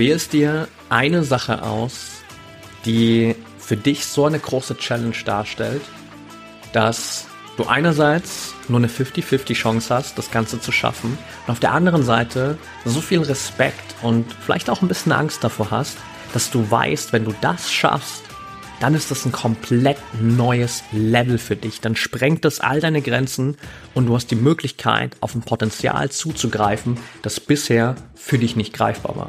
wählst dir eine Sache aus, die für dich so eine große Challenge darstellt, dass du einerseits nur eine 50-50 Chance hast, das Ganze zu schaffen und auf der anderen Seite so viel Respekt und vielleicht auch ein bisschen Angst davor hast, dass du weißt, wenn du das schaffst, dann ist das ein komplett neues Level für dich. Dann sprengt das all deine Grenzen und du hast die Möglichkeit, auf ein Potenzial zuzugreifen, das bisher für dich nicht greifbar war.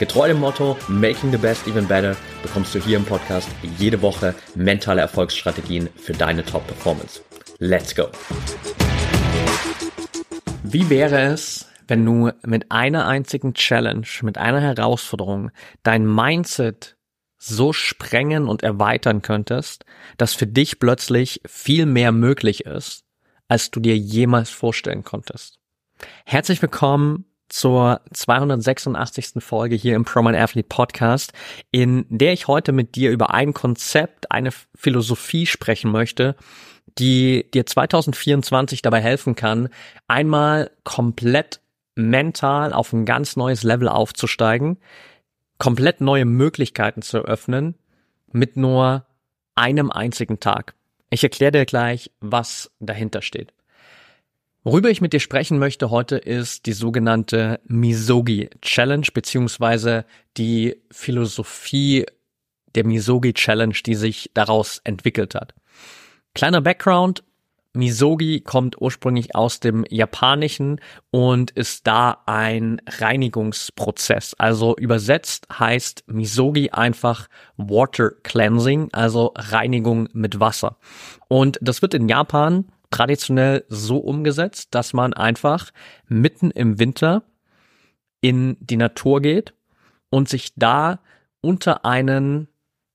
Getreu dem Motto Making the Best Even Better bekommst du hier im Podcast jede Woche mentale Erfolgsstrategien für deine Top-Performance. Let's go! Wie wäre es, wenn du mit einer einzigen Challenge, mit einer Herausforderung dein Mindset so sprengen und erweitern könntest, dass für dich plötzlich viel mehr möglich ist, als du dir jemals vorstellen konntest. Herzlich willkommen zur 286. Folge hier im ProMind Athlete Podcast, in der ich heute mit dir über ein Konzept, eine Philosophie sprechen möchte, die dir 2024 dabei helfen kann, einmal komplett mental auf ein ganz neues Level aufzusteigen, komplett neue Möglichkeiten zu eröffnen mit nur einem einzigen Tag. Ich erkläre dir gleich, was dahinter steht. Worüber ich mit dir sprechen möchte heute ist die sogenannte Misogi Challenge beziehungsweise die Philosophie der Misogi Challenge, die sich daraus entwickelt hat. Kleiner Background. Misogi kommt ursprünglich aus dem Japanischen und ist da ein Reinigungsprozess. Also übersetzt heißt Misogi einfach Water Cleansing, also Reinigung mit Wasser. Und das wird in Japan traditionell so umgesetzt, dass man einfach mitten im Winter in die Natur geht und sich da unter einen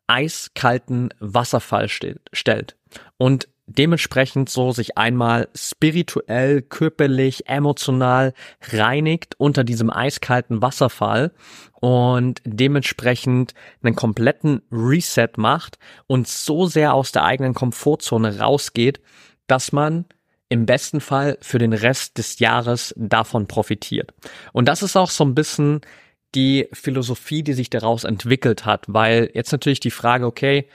eiskalten Wasserfall stellt und dementsprechend so sich einmal spirituell, körperlich, emotional reinigt unter diesem eiskalten Wasserfall und dementsprechend einen kompletten Reset macht und so sehr aus der eigenen Komfortzone rausgeht, dass man im besten Fall für den Rest des Jahres davon profitiert. Und das ist auch so ein bisschen die Philosophie, die sich daraus entwickelt hat, weil jetzt natürlich die Frage, okay,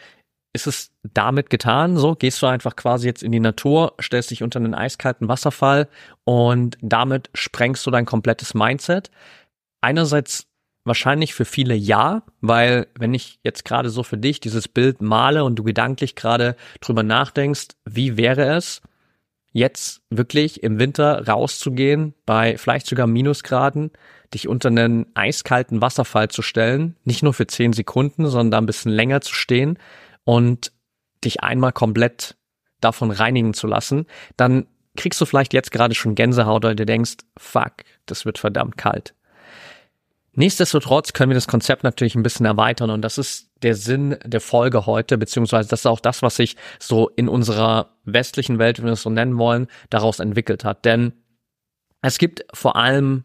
ist es damit getan? So, gehst du einfach quasi jetzt in die Natur, stellst dich unter einen eiskalten Wasserfall und damit sprengst du dein komplettes Mindset. Einerseits wahrscheinlich für viele ja, weil wenn ich jetzt gerade so für dich dieses Bild male und du gedanklich gerade drüber nachdenkst, wie wäre es, jetzt wirklich im Winter rauszugehen, bei vielleicht sogar Minusgraden, dich unter einen eiskalten Wasserfall zu stellen, nicht nur für zehn Sekunden, sondern ein bisschen länger zu stehen und dich einmal komplett davon reinigen zu lassen, dann kriegst du vielleicht jetzt gerade schon Gänsehaut, weil du denkst, fuck, das wird verdammt kalt. Nichtsdestotrotz können wir das Konzept natürlich ein bisschen erweitern und das ist der Sinn der Folge heute, beziehungsweise das ist auch das, was sich so in unserer westlichen Welt, wenn wir es so nennen wollen, daraus entwickelt hat. Denn es gibt vor allem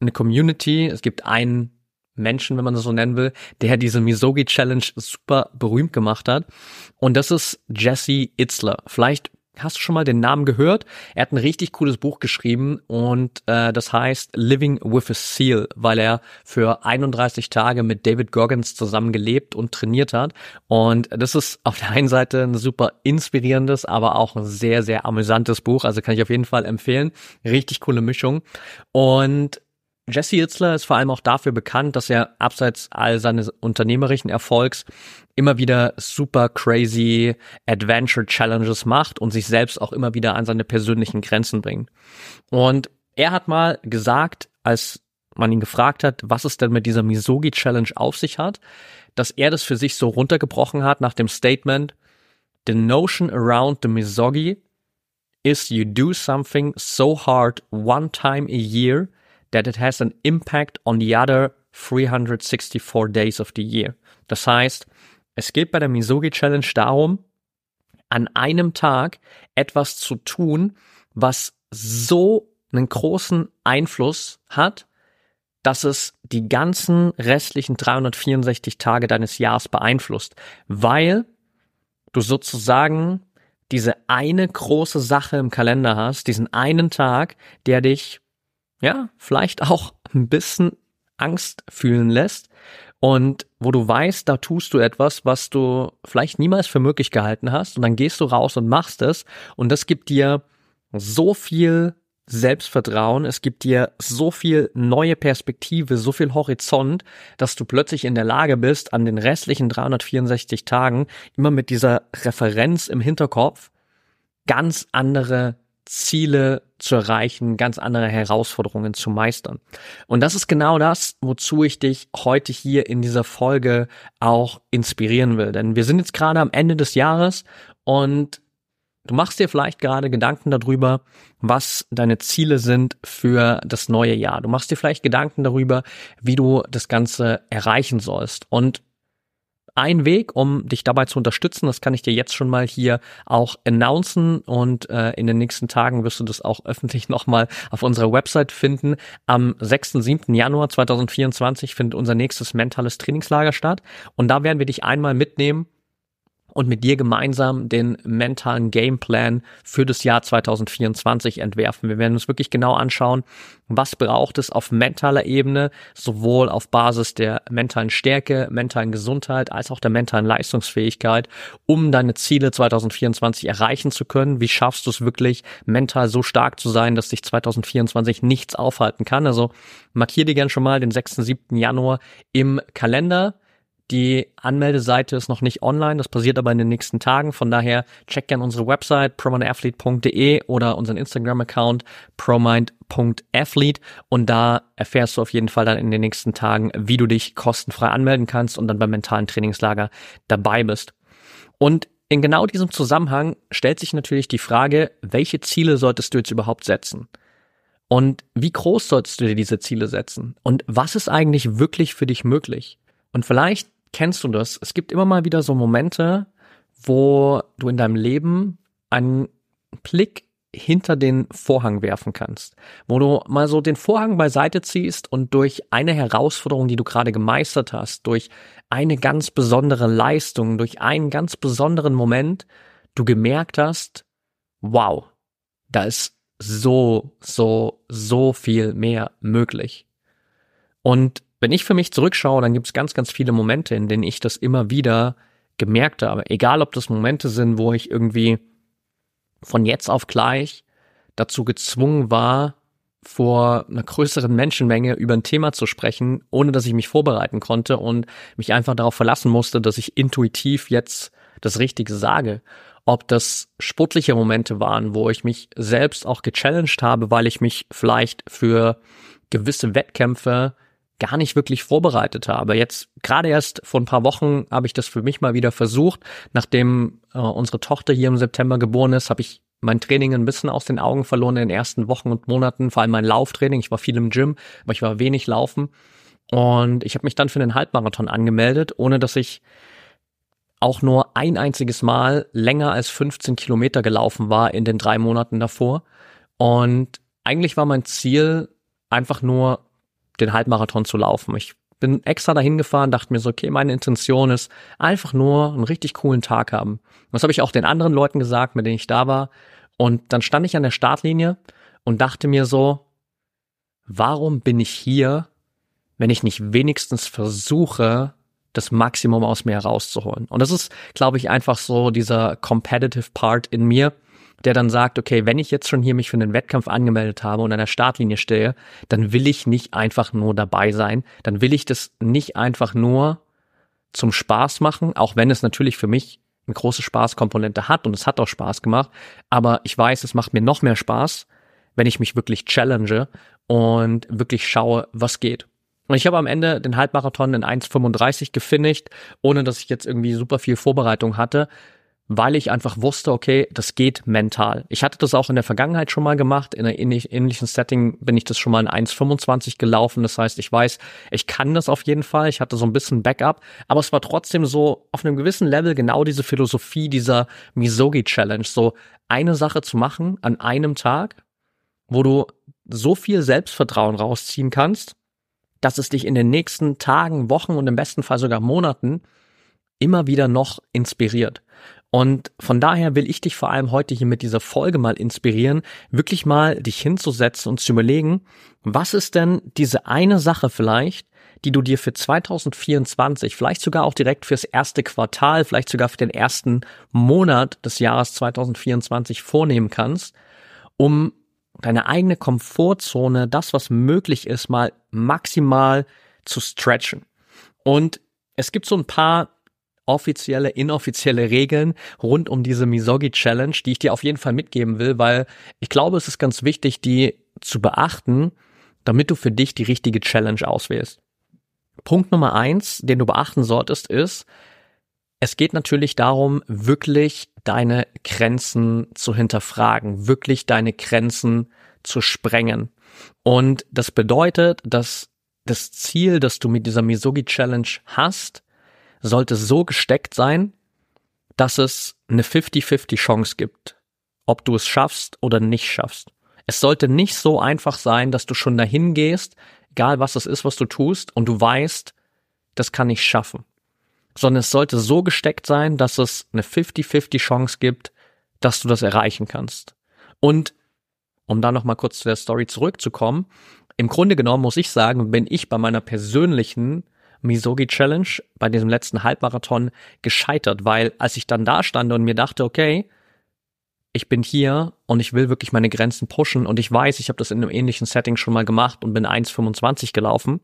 eine Community, es gibt einen Menschen, wenn man das so nennen will, der diese Misogi Challenge super berühmt gemacht hat. Und das ist Jesse Itzler. Vielleicht hast du schon mal den Namen gehört? Er hat ein richtig cooles Buch geschrieben und äh, das heißt Living with a Seal, weil er für 31 Tage mit David Goggins zusammen gelebt und trainiert hat. Und das ist auf der einen Seite ein super inspirierendes, aber auch ein sehr, sehr amüsantes Buch. Also kann ich auf jeden Fall empfehlen. Richtig coole Mischung. Und Jesse Itzler ist vor allem auch dafür bekannt, dass er abseits all seines unternehmerischen Erfolgs immer wieder super crazy Adventure Challenges macht und sich selbst auch immer wieder an seine persönlichen Grenzen bringt. Und er hat mal gesagt, als man ihn gefragt hat, was es denn mit dieser Misogi Challenge auf sich hat, dass er das für sich so runtergebrochen hat nach dem Statement, the notion around the Misogi is you do something so hard one time a year that it has an impact on the other 364 days of the year. Das heißt, es geht bei der Misogi Challenge darum, an einem Tag etwas zu tun, was so einen großen Einfluss hat, dass es die ganzen restlichen 364 Tage deines Jahres beeinflusst, weil du sozusagen diese eine große Sache im Kalender hast, diesen einen Tag, der dich, ja, vielleicht auch ein bisschen Angst fühlen lässt. Und wo du weißt, da tust du etwas, was du vielleicht niemals für möglich gehalten hast. Und dann gehst du raus und machst es. Und das gibt dir so viel Selbstvertrauen, es gibt dir so viel neue Perspektive, so viel Horizont, dass du plötzlich in der Lage bist, an den restlichen 364 Tagen immer mit dieser Referenz im Hinterkopf ganz andere Ziele zu erreichen, ganz andere Herausforderungen zu meistern. Und das ist genau das, wozu ich dich heute hier in dieser Folge auch inspirieren will. Denn wir sind jetzt gerade am Ende des Jahres und Du machst dir vielleicht gerade Gedanken darüber, was deine Ziele sind für das neue Jahr. Du machst dir vielleicht Gedanken darüber, wie du das Ganze erreichen sollst. Und ein Weg, um dich dabei zu unterstützen, das kann ich dir jetzt schon mal hier auch announcen und äh, in den nächsten Tagen wirst du das auch öffentlich nochmal auf unserer Website finden. Am 6. 7. Januar 2024 findet unser nächstes mentales Trainingslager statt und da werden wir dich einmal mitnehmen und mit dir gemeinsam den mentalen Gameplan für das Jahr 2024 entwerfen. Wir werden uns wirklich genau anschauen, was braucht es auf mentaler Ebene, sowohl auf Basis der mentalen Stärke, mentalen Gesundheit als auch der mentalen Leistungsfähigkeit, um deine Ziele 2024 erreichen zu können. Wie schaffst du es wirklich, mental so stark zu sein, dass dich 2024 nichts aufhalten kann? Also markier dir gern schon mal den 6. 7. Januar im Kalender. Die Anmeldeseite ist noch nicht online, das passiert aber in den nächsten Tagen. Von daher check gerne unsere Website promindathlete.de oder unseren Instagram-Account promind.athlete und da erfährst du auf jeden Fall dann in den nächsten Tagen, wie du dich kostenfrei anmelden kannst und dann beim mentalen Trainingslager dabei bist. Und in genau diesem Zusammenhang stellt sich natürlich die Frage, welche Ziele solltest du jetzt überhaupt setzen? Und wie groß solltest du dir diese Ziele setzen? Und was ist eigentlich wirklich für dich möglich? Und vielleicht kennst du das? Es gibt immer mal wieder so Momente, wo du in deinem Leben einen Blick hinter den Vorhang werfen kannst, wo du mal so den Vorhang beiseite ziehst und durch eine Herausforderung, die du gerade gemeistert hast, durch eine ganz besondere Leistung, durch einen ganz besonderen Moment, du gemerkt hast, wow, da ist so, so, so viel mehr möglich. Und wenn ich für mich zurückschaue, dann gibt es ganz, ganz viele Momente, in denen ich das immer wieder gemerkt habe. Egal, ob das Momente sind, wo ich irgendwie von jetzt auf gleich dazu gezwungen war, vor einer größeren Menschenmenge über ein Thema zu sprechen, ohne dass ich mich vorbereiten konnte und mich einfach darauf verlassen musste, dass ich intuitiv jetzt das Richtige sage. Ob das sportliche Momente waren, wo ich mich selbst auch gechallenged habe, weil ich mich vielleicht für gewisse Wettkämpfe gar nicht wirklich vorbereitet habe. Jetzt gerade erst vor ein paar Wochen habe ich das für mich mal wieder versucht. Nachdem äh, unsere Tochter hier im September geboren ist, habe ich mein Training ein bisschen aus den Augen verloren in den ersten Wochen und Monaten, vor allem mein Lauftraining. Ich war viel im Gym, aber ich war wenig laufen. Und ich habe mich dann für den Halbmarathon angemeldet, ohne dass ich auch nur ein einziges Mal länger als 15 Kilometer gelaufen war in den drei Monaten davor. Und eigentlich war mein Ziel einfach nur den Halbmarathon zu laufen. Ich bin extra dahin gefahren, dachte mir so, okay, meine Intention ist einfach nur einen richtig coolen Tag haben. Das habe ich auch den anderen Leuten gesagt, mit denen ich da war. Und dann stand ich an der Startlinie und dachte mir so, warum bin ich hier, wenn ich nicht wenigstens versuche, das Maximum aus mir herauszuholen? Und das ist, glaube ich, einfach so dieser competitive Part in mir, der dann sagt, okay, wenn ich jetzt schon hier mich für einen Wettkampf angemeldet habe und an der Startlinie stehe, dann will ich nicht einfach nur dabei sein, dann will ich das nicht einfach nur zum Spaß machen, auch wenn es natürlich für mich eine große Spaßkomponente hat und es hat auch Spaß gemacht, aber ich weiß, es macht mir noch mehr Spaß, wenn ich mich wirklich challenge und wirklich schaue, was geht. Und ich habe am Ende den Halbmarathon in 1,35 gefinisht, ohne dass ich jetzt irgendwie super viel Vorbereitung hatte weil ich einfach wusste, okay, das geht mental. Ich hatte das auch in der Vergangenheit schon mal gemacht. In einem ähnlichen Setting bin ich das schon mal in 1,25 gelaufen. Das heißt, ich weiß, ich kann das auf jeden Fall. Ich hatte so ein bisschen Backup, aber es war trotzdem so auf einem gewissen Level genau diese Philosophie dieser Misogi Challenge. So eine Sache zu machen an einem Tag, wo du so viel Selbstvertrauen rausziehen kannst, dass es dich in den nächsten Tagen, Wochen und im besten Fall sogar Monaten immer wieder noch inspiriert. Und von daher will ich dich vor allem heute hier mit dieser Folge mal inspirieren, wirklich mal dich hinzusetzen und zu überlegen, was ist denn diese eine Sache vielleicht, die du dir für 2024, vielleicht sogar auch direkt fürs erste Quartal, vielleicht sogar für den ersten Monat des Jahres 2024 vornehmen kannst, um deine eigene Komfortzone, das, was möglich ist, mal maximal zu stretchen. Und es gibt so ein paar offizielle, inoffizielle Regeln rund um diese Misogi Challenge, die ich dir auf jeden Fall mitgeben will, weil ich glaube, es ist ganz wichtig, die zu beachten, damit du für dich die richtige Challenge auswählst. Punkt Nummer eins, den du beachten solltest, ist, es geht natürlich darum, wirklich deine Grenzen zu hinterfragen, wirklich deine Grenzen zu sprengen. Und das bedeutet, dass das Ziel, das du mit dieser Misogi Challenge hast, sollte so gesteckt sein, dass es eine 50-50 Chance gibt, ob du es schaffst oder nicht schaffst. Es sollte nicht so einfach sein, dass du schon dahin gehst, egal was es ist, was du tust, und du weißt, das kann ich schaffen. Sondern es sollte so gesteckt sein, dass es eine 50-50 Chance gibt, dass du das erreichen kannst. Und um da nochmal kurz zu der Story zurückzukommen, im Grunde genommen muss ich sagen, bin ich bei meiner persönlichen Misogi Challenge bei diesem letzten Halbmarathon gescheitert, weil als ich dann da stand und mir dachte, okay, ich bin hier und ich will wirklich meine Grenzen pushen und ich weiß, ich habe das in einem ähnlichen Setting schon mal gemacht und bin 1,25 gelaufen,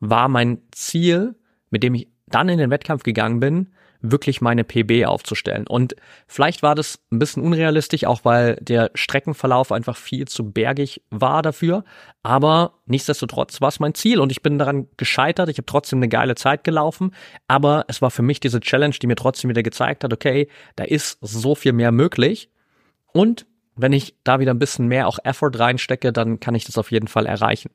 war mein Ziel, mit dem ich dann in den Wettkampf gegangen bin, wirklich meine PB aufzustellen. Und vielleicht war das ein bisschen unrealistisch, auch weil der Streckenverlauf einfach viel zu bergig war dafür. Aber nichtsdestotrotz war es mein Ziel und ich bin daran gescheitert. Ich habe trotzdem eine geile Zeit gelaufen. Aber es war für mich diese Challenge, die mir trotzdem wieder gezeigt hat, okay, da ist so viel mehr möglich. Und wenn ich da wieder ein bisschen mehr auch Effort reinstecke, dann kann ich das auf jeden Fall erreichen.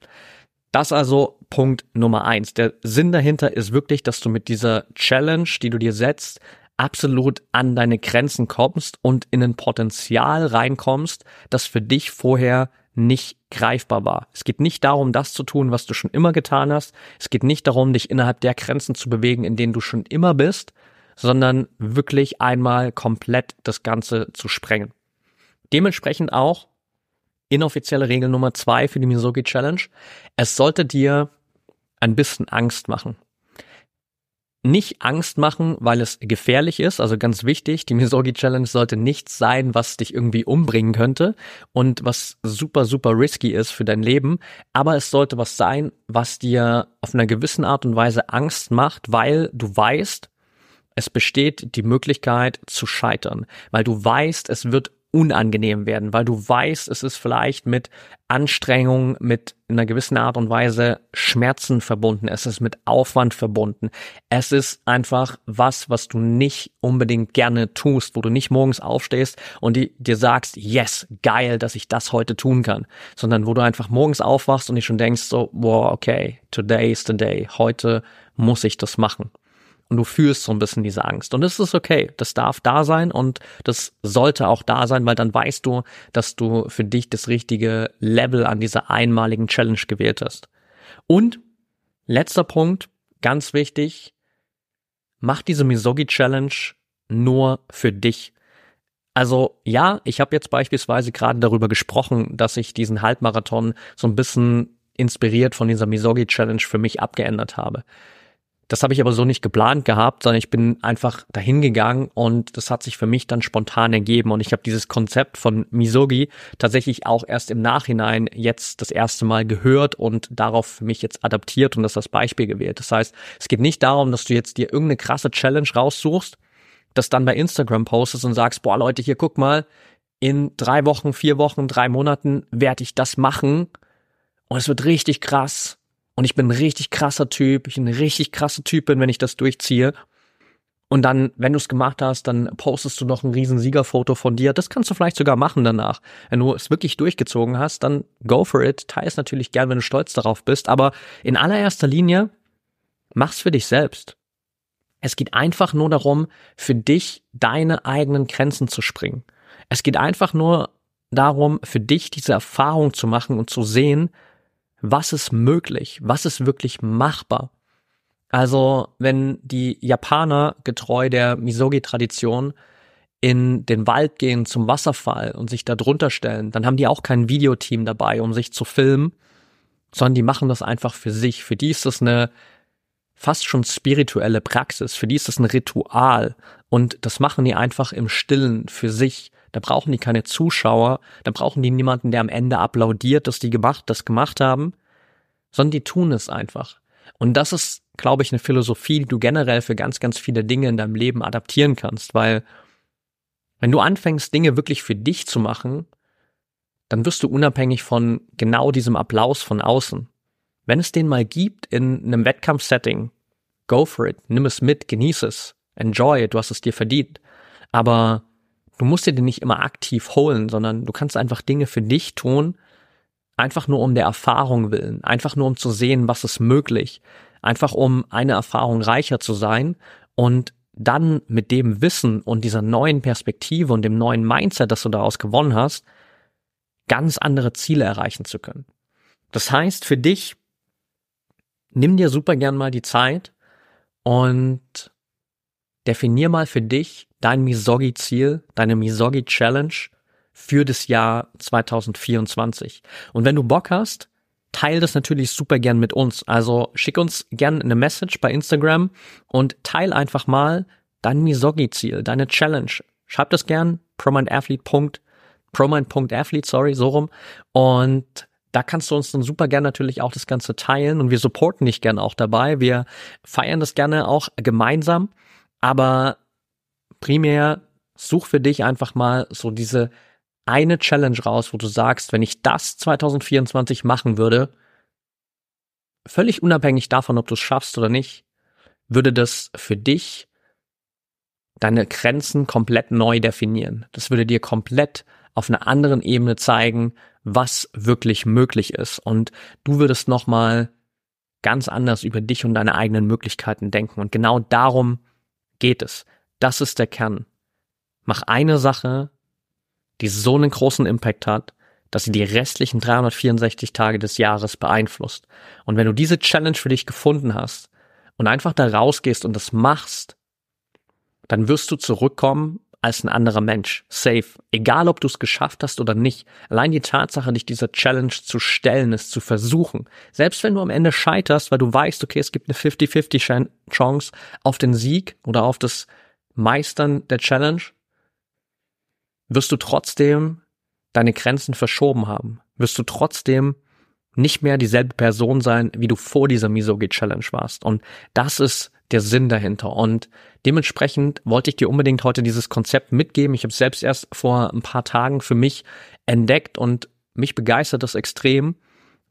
Das also Punkt Nummer eins. Der Sinn dahinter ist wirklich, dass du mit dieser Challenge, die du dir setzt, absolut an deine Grenzen kommst und in ein Potenzial reinkommst, das für dich vorher nicht greifbar war. Es geht nicht darum, das zu tun, was du schon immer getan hast. Es geht nicht darum, dich innerhalb der Grenzen zu bewegen, in denen du schon immer bist, sondern wirklich einmal komplett das Ganze zu sprengen. Dementsprechend auch inoffizielle Regel Nummer zwei für die Misogi Challenge. Es sollte dir ein bisschen Angst machen. Nicht Angst machen, weil es gefährlich ist, also ganz wichtig, die Misogi Challenge sollte nichts sein, was dich irgendwie umbringen könnte und was super, super risky ist für dein Leben, aber es sollte was sein, was dir auf einer gewissen Art und Weise Angst macht, weil du weißt, es besteht die Möglichkeit zu scheitern, weil du weißt, es wird unangenehm werden, weil du weißt, es ist vielleicht mit Anstrengung, mit einer gewissen Art und Weise Schmerzen verbunden, es ist mit Aufwand verbunden. Es ist einfach was, was du nicht unbedingt gerne tust, wo du nicht morgens aufstehst und die, dir sagst, yes, geil, dass ich das heute tun kann, sondern wo du einfach morgens aufwachst und dich schon denkst so, wow, okay, today is the day, heute muss ich das machen und du fühlst so ein bisschen diese Angst. Und das ist okay. Das darf da sein und das sollte auch da sein, weil dann weißt du, dass du für dich das richtige Level an dieser einmaligen Challenge gewählt hast. Und letzter Punkt, ganz wichtig, mach diese Misogi Challenge nur für dich. Also ja, ich habe jetzt beispielsweise gerade darüber gesprochen, dass ich diesen Halbmarathon so ein bisschen inspiriert von dieser Misogi Challenge für mich abgeändert habe. Das habe ich aber so nicht geplant gehabt, sondern ich bin einfach dahin gegangen und das hat sich für mich dann spontan ergeben und ich habe dieses Konzept von Misogi tatsächlich auch erst im Nachhinein jetzt das erste Mal gehört und darauf für mich jetzt adaptiert und das als Beispiel gewählt. Das heißt, es geht nicht darum, dass du jetzt dir irgendeine krasse Challenge raussuchst, das dann bei Instagram postest und sagst, boah Leute, hier guck mal, in drei Wochen, vier Wochen, drei Monaten werde ich das machen und es wird richtig krass und ich bin ein richtig krasser Typ, ich bin ein richtig krasser Typ bin, wenn ich das durchziehe. Und dann, wenn du es gemacht hast, dann postest du noch ein riesen Siegerfoto von dir. Das kannst du vielleicht sogar machen danach. Wenn du es wirklich durchgezogen hast, dann go for it. Teil es natürlich gern, wenn du stolz darauf bist. Aber in allererster Linie, mach's für dich selbst. Es geht einfach nur darum, für dich deine eigenen Grenzen zu springen. Es geht einfach nur darum, für dich diese Erfahrung zu machen und zu sehen, was ist möglich, was ist wirklich machbar. Also, wenn die Japaner getreu der Misogi-Tradition in den Wald gehen zum Wasserfall und sich da drunter stellen, dann haben die auch kein Videoteam dabei, um sich zu filmen, sondern die machen das einfach für sich. Für die ist das eine fast schon spirituelle Praxis. Für die ist das ein Ritual. Und das machen die einfach im Stillen für sich. Da brauchen die keine Zuschauer. Da brauchen die niemanden, der am Ende applaudiert, dass die gemacht, das gemacht haben, sondern die tun es einfach. Und das ist, glaube ich, eine Philosophie, die du generell für ganz, ganz viele Dinge in deinem Leben adaptieren kannst, weil wenn du anfängst, Dinge wirklich für dich zu machen, dann wirst du unabhängig von genau diesem Applaus von außen. Wenn es den mal gibt in einem Wettkampfsetting, go for it, nimm es mit, genieß es, enjoy, du hast es dir verdient. Aber du musst dir den nicht immer aktiv holen, sondern du kannst einfach Dinge für dich tun, Einfach nur um der Erfahrung willen, einfach nur um zu sehen, was ist möglich, einfach um eine Erfahrung reicher zu sein und dann mit dem Wissen und dieser neuen Perspektive und dem neuen Mindset, das du daraus gewonnen hast, ganz andere Ziele erreichen zu können. Das heißt, für dich, nimm dir super gern mal die Zeit und definier mal für dich dein Misogi-Ziel, deine Misogi-Challenge für das Jahr 2024. Und wenn du Bock hast, teil das natürlich super gern mit uns. Also schick uns gern eine Message bei Instagram und teil einfach mal dein Misogi-Ziel, deine Challenge. Schreib das gern, promindathlete. Promind.athlete, sorry, so rum. Und da kannst du uns dann super gern natürlich auch das Ganze teilen und wir supporten dich gern auch dabei. Wir feiern das gerne auch gemeinsam, aber primär such für dich einfach mal so diese eine Challenge raus, wo du sagst, wenn ich das 2024 machen würde, völlig unabhängig davon, ob du es schaffst oder nicht, würde das für dich deine Grenzen komplett neu definieren. Das würde dir komplett auf einer anderen Ebene zeigen, was wirklich möglich ist. Und du würdest nochmal ganz anders über dich und deine eigenen Möglichkeiten denken. Und genau darum geht es. Das ist der Kern. Mach eine Sache die so einen großen Impact hat, dass sie die restlichen 364 Tage des Jahres beeinflusst. Und wenn du diese Challenge für dich gefunden hast und einfach da rausgehst und das machst, dann wirst du zurückkommen als ein anderer Mensch. Safe. Egal, ob du es geschafft hast oder nicht. Allein die Tatsache, dich dieser Challenge zu stellen, es zu versuchen. Selbst wenn du am Ende scheiterst, weil du weißt, okay, es gibt eine 50-50 Chance auf den Sieg oder auf das Meistern der Challenge, wirst du trotzdem deine Grenzen verschoben haben. Wirst du trotzdem nicht mehr dieselbe Person sein, wie du vor dieser Misogi Challenge warst. Und das ist der Sinn dahinter. Und dementsprechend wollte ich dir unbedingt heute dieses Konzept mitgeben. Ich habe es selbst erst vor ein paar Tagen für mich entdeckt und mich begeistert das extrem,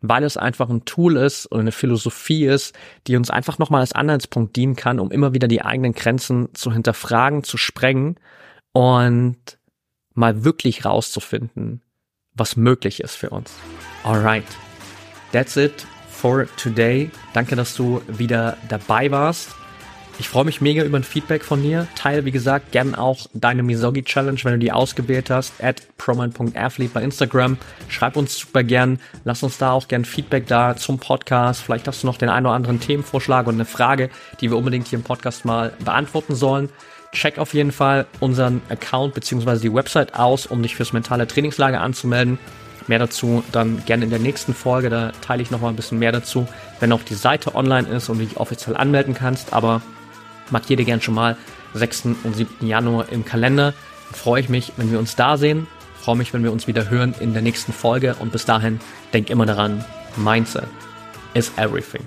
weil es einfach ein Tool ist und eine Philosophie ist, die uns einfach nochmal als Anhaltspunkt dienen kann, um immer wieder die eigenen Grenzen zu hinterfragen, zu sprengen und mal wirklich rauszufinden, was möglich ist für uns. Alright, that's it for today. Danke, dass du wieder dabei warst. Ich freue mich mega über ein Feedback von dir. Teile, wie gesagt, gern auch deine Misogi Challenge, wenn du die ausgewählt hast, at proman.athlete bei Instagram. Schreib uns super gern. Lass uns da auch gern Feedback da zum Podcast. Vielleicht hast du noch den einen oder anderen Themenvorschlag und eine Frage, die wir unbedingt hier im Podcast mal beantworten sollen. Check auf jeden Fall unseren Account bzw. die Website aus, um dich fürs mentale Trainingslager anzumelden. Mehr dazu dann gerne in der nächsten Folge, da teile ich nochmal ein bisschen mehr dazu, wenn auch die Seite online ist und du dich offiziell anmelden kannst. Aber markiere dir gern schon mal 6. und 7. Januar im Kalender. Dann freue ich mich, wenn wir uns da sehen. Freue mich, wenn wir uns wieder hören in der nächsten Folge. Und bis dahin, denk immer daran, Mindset is everything.